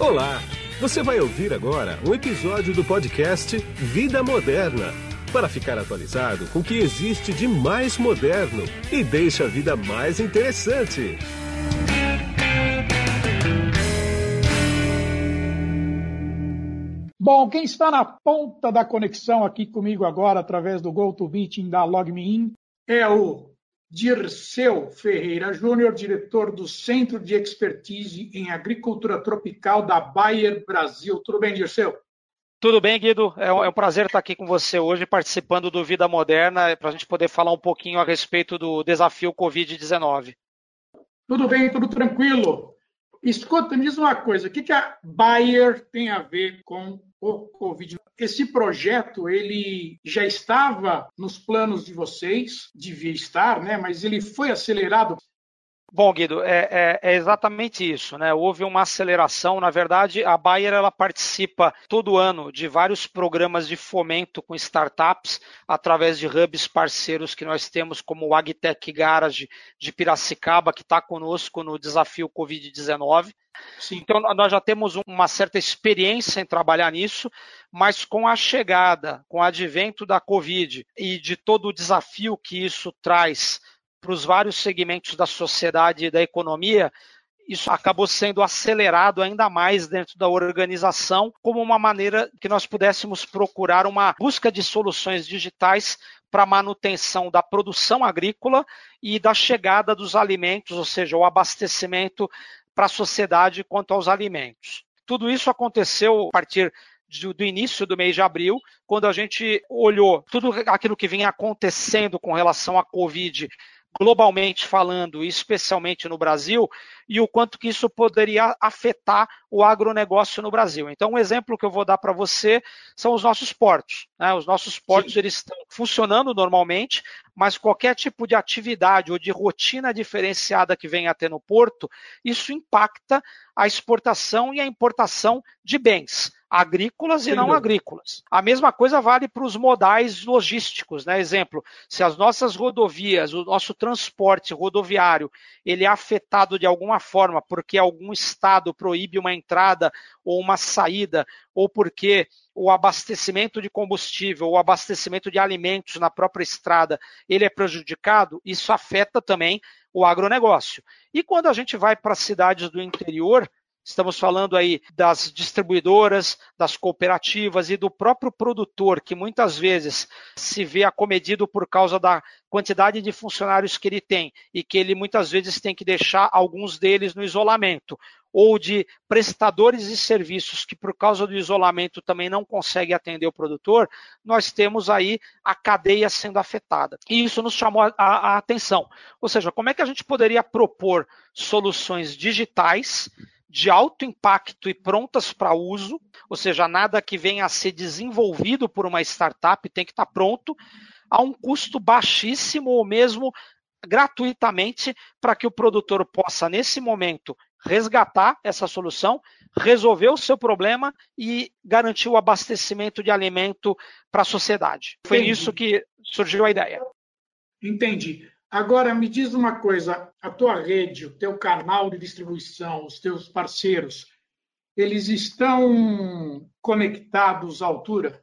Olá! Você vai ouvir agora um episódio do podcast Vida Moderna para ficar atualizado com o que existe de mais moderno e deixa a vida mais interessante. Bom, quem está na ponta da conexão aqui comigo agora, através do GoToMeeting da LogMeIn, é o Dirceu Ferreira Júnior, diretor do Centro de Expertise em Agricultura Tropical da Bayer Brasil. Tudo bem, Dirceu? Tudo bem, Guido? É um, é prazer estar aqui com você hoje, participando do Vida Moderna, para a gente poder falar um pouquinho a respeito do desafio Covid-19. Tudo bem, tudo tranquilo. Escuta, me diz uma coisa, o que, que a Bayer tem a ver com o Covid? Esse projeto, ele já estava nos planos de vocês, devia estar, né? mas ele foi acelerado Bom, Guido, é, é, é, exatamente isso. Né? Houve uma aceleração. Na verdade, a Bayer ela participa todo ano de vários programas de fomento com startups através de hubs parceiros que nós temos, como o Agtech Garage de Piracicaba, que está conosco no desafio Covid-19. Então, nós já temos uma certa experiência em trabalhar nisso, mas com a chegada, com o advento da Covid e de todo o desafio que isso traz para os vários segmentos da sociedade e da economia, isso acabou sendo acelerado ainda mais dentro da organização, como uma maneira que nós pudéssemos procurar uma busca de soluções digitais para a manutenção da produção agrícola e da chegada dos alimentos, ou seja, o abastecimento para a sociedade quanto aos alimentos. Tudo isso aconteceu a partir do início do mês de abril, quando a gente olhou tudo aquilo que vinha acontecendo com relação à Covid globalmente falando, especialmente no Brasil, e o quanto que isso poderia afetar o agronegócio no Brasil. Então, um exemplo que eu vou dar para você são os nossos portos. Né? Os nossos portos eles estão funcionando normalmente, mas qualquer tipo de atividade ou de rotina diferenciada que venha a ter no porto, isso impacta a exportação e a importação de bens agrícolas e não agrícolas. A mesma coisa vale para os modais logísticos, né? Exemplo, se as nossas rodovias, o nosso transporte rodoviário, ele é afetado de alguma forma porque algum estado proíbe uma entrada ou uma saída, ou porque o abastecimento de combustível, o abastecimento de alimentos na própria estrada, ele é prejudicado, isso afeta também o agronegócio. E quando a gente vai para cidades do interior, Estamos falando aí das distribuidoras, das cooperativas e do próprio produtor, que muitas vezes se vê acomedido por causa da quantidade de funcionários que ele tem e que ele muitas vezes tem que deixar alguns deles no isolamento, ou de prestadores de serviços que, por causa do isolamento, também não conseguem atender o produtor, nós temos aí a cadeia sendo afetada. E isso nos chamou a, a atenção. Ou seja, como é que a gente poderia propor soluções digitais de alto impacto e prontas para uso, ou seja, nada que venha a ser desenvolvido por uma startup tem que estar tá pronto a um custo baixíssimo ou mesmo gratuitamente para que o produtor possa, nesse momento, resgatar essa solução, resolver o seu problema e garantir o abastecimento de alimento para a sociedade. Foi Entendi. isso que surgiu a ideia. Entendi. Agora, me diz uma coisa: a tua rede, o teu canal de distribuição, os teus parceiros, eles estão conectados à altura?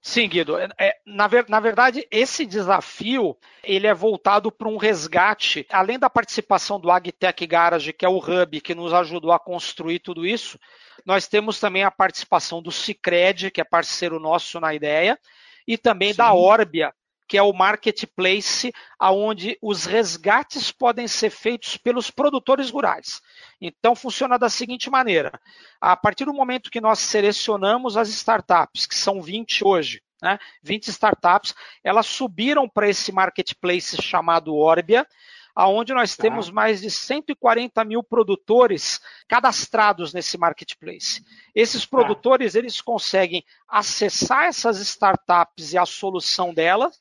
Sim, Guido. É, é na, na, verdade, esse desafio ele é voltado para um resgate. Além da participação do Agtech Garage, que é o hub que nos ajudou a construir tudo isso, nós temos também a participação do Cicred, que é parceiro nosso na ideia, e também Sim. da Orbia, que é o marketplace, aonde os resgates podem ser feitos pelos produtores rurais. Então funciona da seguinte maneira: a partir do momento que nós selecionamos as startups, que são 20 hoje, né, 20 startups, elas subiram para esse marketplace chamado Orbia, aonde nós tá. temos mais de 140 mil produtores cadastrados nesse marketplace. Esses tá. produtores eles conseguem acessar essas startups e a solução delas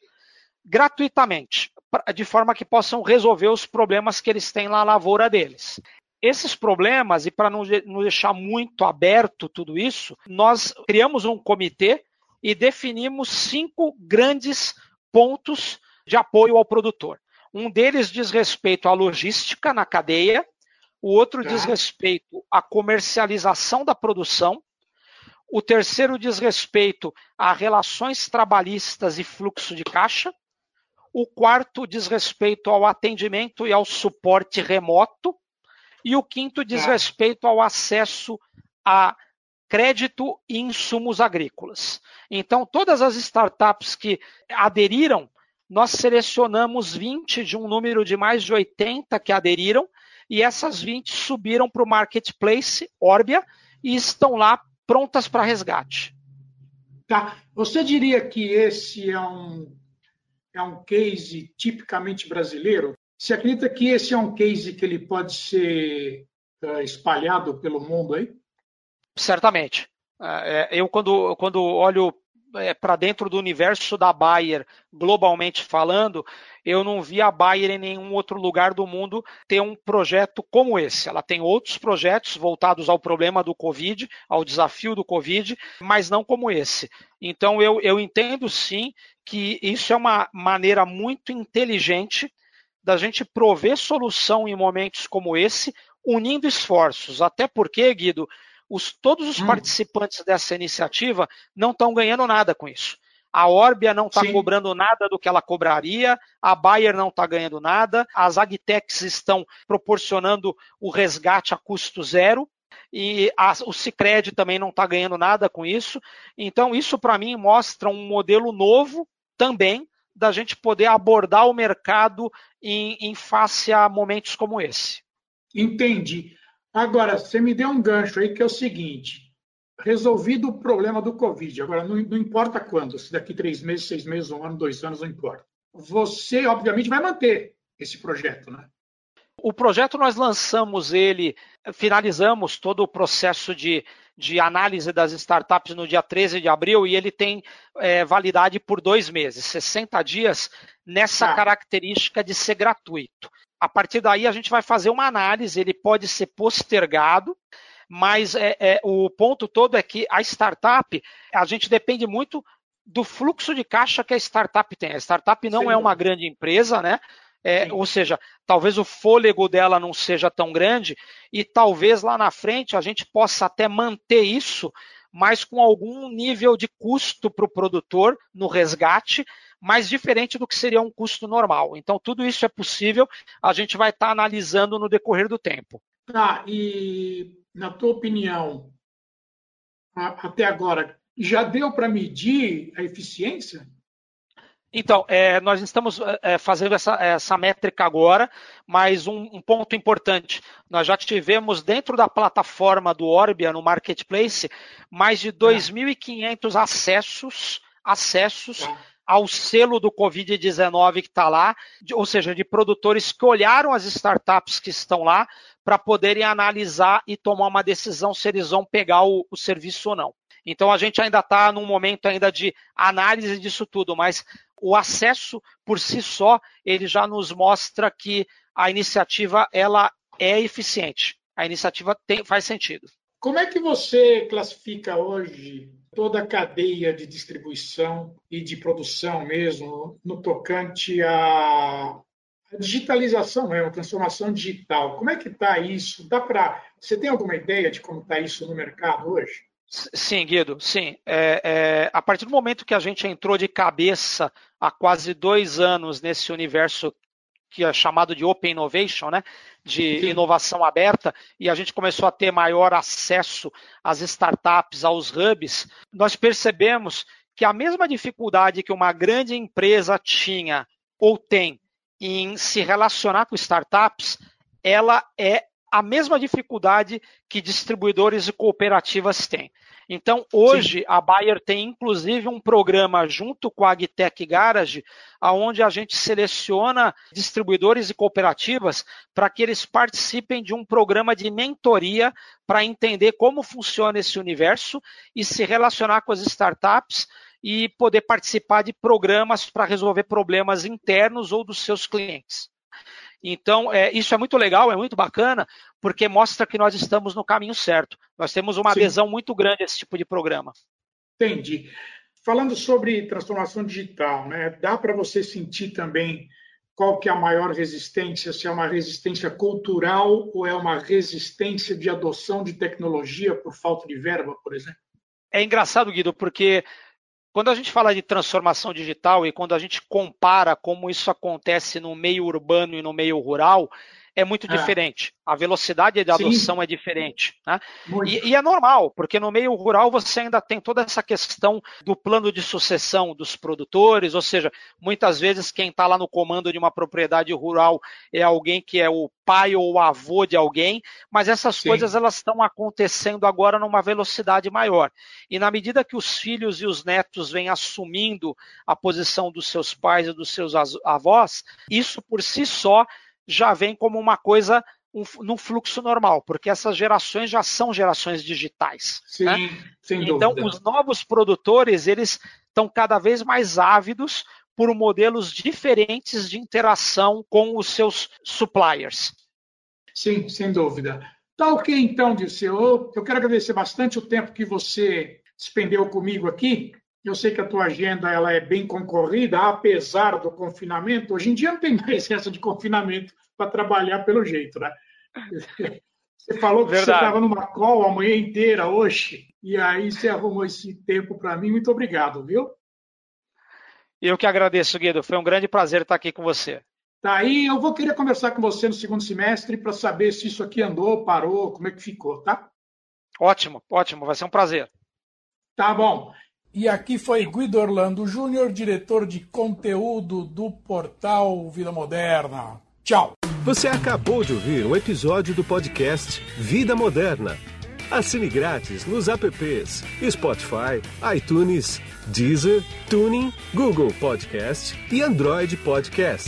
gratuitamente, de forma que possam resolver os problemas que eles têm na lavoura deles. Esses problemas, e para não, não deixar muito aberto tudo isso, nós criamos um comitê e definimos cinco grandes pontos de apoio ao produtor. Um deles diz respeito à logística na cadeia, o outro tá. diz respeito à comercialização da produção, o terceiro diz respeito a relações trabalhistas e fluxo de caixa, o quarto diz respeito ao atendimento e ao suporte remoto, e o quinto diz tá. respeito ao acesso a crédito e insumos agrícolas. Então, todas as startups que aderiram, nós selecionamos 20 de um número de mais de 80 que aderiram, e essas 20 subiram para o marketplace Orbia e estão lá prontas para resgate. Tá. Você diria que esse é um, é um case tipicamente brasileiro? Você acredita que esse é um case que ele pode ser uh, espalhado pelo mundo aí? Certamente. É, eu, quando, quando olho é, para dentro do universo da Bayer, globalmente falando, eu não vi a Bayer em nenhum outro lugar do mundo ter um projeto como esse. Ela tem outros projetos voltados ao problema do Covid, ao desafio do Covid, mas não como esse. Então, eu, eu entendo sim que isso é uma maneira muito inteligente da gente prover solução em momentos como esse, unindo esforços. Até porque, Guido, os, todos os hum. participantes dessa iniciativa não estão ganhando nada com isso. A Orbia não está cobrando nada do que ela cobraria, a Bayer não está ganhando nada, as Agtechs estão proporcionando o resgate a custo zero, e a, o Cicred também não está ganhando nada com isso. Então, isso para mim mostra um modelo novo também da gente poder abordar o mercado em, em face a momentos como esse. Entendi. Agora, você me deu um gancho aí que é o seguinte: resolvido o problema do Covid, agora não, não importa quando, se daqui três meses, seis meses, um ano, dois anos, não importa. Você, obviamente, vai manter esse projeto, né? O projeto nós lançamos ele, finalizamos todo o processo de, de análise das startups no dia 13 de abril e ele tem é, validade por dois meses, 60 dias, nessa ah. característica de ser gratuito a partir daí a gente vai fazer uma análise, ele pode ser postergado, mas é, é, o ponto todo é que a startup, a gente depende muito do fluxo de caixa que a startup tem. A startup não Sim. é uma grande empresa, né? É, ou seja, talvez o fôlego dela não seja tão grande e talvez lá na frente a gente possa até manter isso, mas com algum nível de custo para o produtor no resgate, mas diferente do que seria um custo normal. Então, tudo isso é possível, a gente vai estar tá analisando no decorrer do tempo. Tá, e na tua opinião, até agora, já deu para medir a eficiência? Então, é, nós estamos é, fazendo essa, essa, métrica agora, mas um, um, ponto importante: nós já tivemos dentro da plataforma do Orbia, no Marketplace, mais de 2.500 tá. acessos, acessos tá ao selo do Covid-19 que está lá, ou seja, de produtores que olharam as startups que estão lá para poderem analisar e tomar uma decisão se eles vão pegar o, o serviço ou não. Então a gente ainda está num momento ainda de análise disso tudo, mas o acesso por si só ele já nos mostra que a iniciativa ela é eficiente. A iniciativa tem, faz sentido. Como é que você classifica hoje toda a cadeia de distribuição e de produção mesmo no tocante à digitalização, né, a transformação digital. Como é que está isso? Dá para você tem alguma ideia de como está isso no mercado hoje? Sim, Guido, sim. É, é, a partir do momento que a gente entrou de cabeça há quase dois anos nesse universo que é chamado de Open Innovation, né? de Sim. inovação aberta, e a gente começou a ter maior acesso às startups, aos hubs, nós percebemos que a mesma dificuldade que uma grande empresa tinha ou tem em se relacionar com startups, ela é a mesma dificuldade que distribuidores e cooperativas têm. Então, hoje, Sim. a Bayer tem inclusive um programa junto com a Agtech Garage, onde a gente seleciona distribuidores e cooperativas para que eles participem de um programa de mentoria para entender como funciona esse universo e se relacionar com as startups e poder participar de programas para resolver problemas internos ou dos seus clientes. Então, é, isso é muito legal, é muito bacana, porque mostra que nós estamos no caminho certo. Nós temos uma Sim. adesão muito grande a esse tipo de programa. Entendi. Falando sobre transformação digital, né, dá para você sentir também qual que é a maior resistência, se é uma resistência cultural ou é uma resistência de adoção de tecnologia por falta de verba, por exemplo? É engraçado, Guido, porque quando a gente fala de transformação digital e quando a gente compara como isso acontece no meio urbano e no meio rural, é muito é. diferente. A velocidade de adoção Sim. é diferente. Né? E, e, é normal, porque no meio rural você ainda tem toda essa questão do plano de sucessão dos produtores, ou seja, muitas vezes quem está lá no comando de uma propriedade rural é alguém que é o pai ou o avô de alguém, mas essas Sim. coisas elas estão acontecendo agora numa velocidade maior. E na medida que os filhos e os netos vêm assumindo a posição dos seus pais e dos seus avós, isso por si só já vem como uma coisa um, num fluxo normal, porque essas gerações já são gerações digitais. Sim, né? sem então, dúvida. os novos produtores eles estão cada vez mais ávidos por modelos diferentes de interação com os seus suppliers. Sim, sem dúvida. Tá ok, então, Dirceu. Eu quero agradecer bastante o tempo que você despendeu comigo aqui. Eu sei que a tua agenda ela é bem concorrida, apesar do confinamento. Hoje em dia não tem mais essa de confinamento para trabalhar pelo jeito, né? Você falou que Verdade. você estava numa call a manhã inteira hoje, e aí você arrumou esse tempo para mim. Muito obrigado, viu? Eu que agradeço, Guido. Foi um grande prazer estar aqui com você. Tá aí, eu vou querer conversar com você no segundo semestre para saber se isso aqui andou, parou, como é que ficou, tá? Ótimo, ótimo, vai ser um prazer. Tá bom. E aqui foi Guido Orlando Júnior, diretor de conteúdo do portal Vida Moderna. Tchau. Você acabou de ouvir um episódio do podcast Vida Moderna. Assine grátis nos apps Spotify, iTunes, Deezer, Tuning, Google Podcast e Android Podcast.